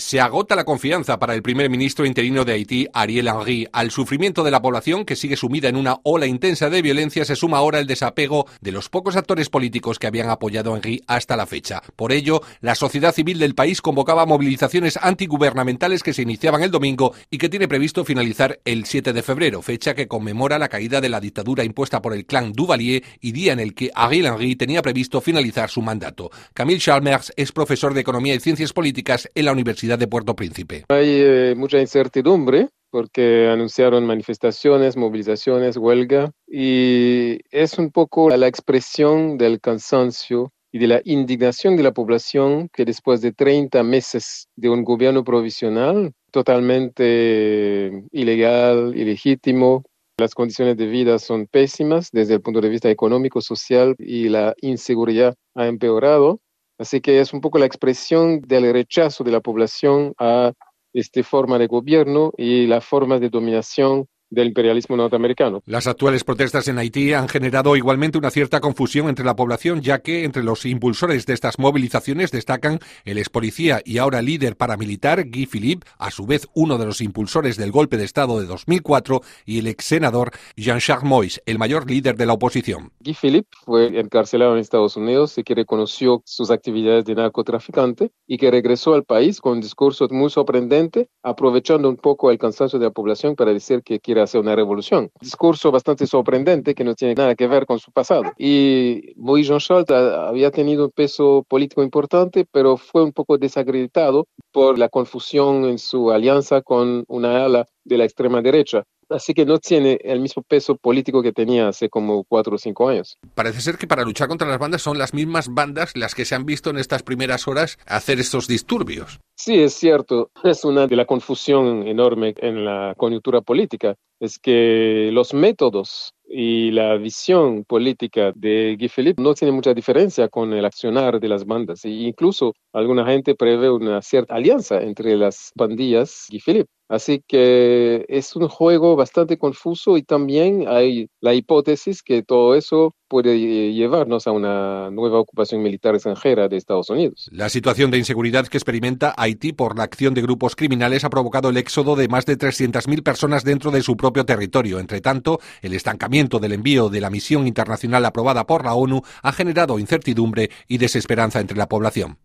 Se agota la confianza para el primer ministro interino de Haití, Ariel Henry. Al sufrimiento de la población, que sigue sumida en una ola intensa de violencia, se suma ahora el desapego de los pocos actores políticos que habían apoyado a Henry hasta la fecha. Por ello, la sociedad civil del país convocaba movilizaciones antigubernamentales que se iniciaban el domingo y que tiene previsto finalizar el 7 de febrero, fecha que conmemora la caída de la dictadura impuesta por el clan Duvalier y día en el que Ariel Henry tenía previsto finalizar su mandato. Camille Chalmers es profesor de Economía y Ciencias Políticas en la Universidad de Puerto Príncipe. Hay eh, mucha incertidumbre porque anunciaron manifestaciones, movilizaciones, huelga, y es un poco la expresión del cansancio y de la indignación de la población que después de 30 meses de un gobierno provisional totalmente ilegal, ilegítimo, las condiciones de vida son pésimas desde el punto de vista económico, social y la inseguridad ha empeorado. Así que es un poco la expresión del rechazo de la población a esta forma de gobierno y la forma de dominación del imperialismo norteamericano. Las actuales protestas en Haití han generado igualmente una cierta confusión entre la población, ya que entre los impulsores de estas movilizaciones destacan el ex policía y ahora líder paramilitar Guy Philippe, a su vez uno de los impulsores del golpe de Estado de 2004, y el ex senador Jean-Charles Moïse, el mayor líder de la oposición. Guy Philippe fue encarcelado en Estados Unidos y que reconoció sus actividades de narcotraficante y que regresó al país con un discurso muy sorprendente, aprovechando un poco el cansancio de la población para decir que quiere hacer una revolución. Discurso bastante sorprendente que no tiene nada que ver con su pasado. Y Moïse Jean-Charles había tenido un peso político importante, pero fue un poco desacreditado por la confusión en su alianza con una ala de la extrema derecha así que no tiene el mismo peso político que tenía hace como cuatro o cinco años. Parece ser que para luchar contra las bandas son las mismas bandas las que se han visto en estas primeras horas hacer estos disturbios. Sí, es cierto. Es una de la confusión enorme en la coyuntura política. Es que los métodos y la visión política de Guy Philippe no tiene mucha diferencia con el accionar de las bandas. E incluso alguna gente prevé una cierta alianza entre las pandillas y Philippe. Así que es un juego bastante confuso y también hay la hipótesis que todo eso puede llevarnos a una nueva ocupación militar extranjera de Estados Unidos. La situación de inseguridad que experimenta Haití por la acción de grupos criminales ha provocado el éxodo de más de 300.000 personas dentro de su propio territorio. Entre tanto, el estancamiento del envío de la misión internacional aprobada por la ONU ha generado incertidumbre y desesperanza entre la población.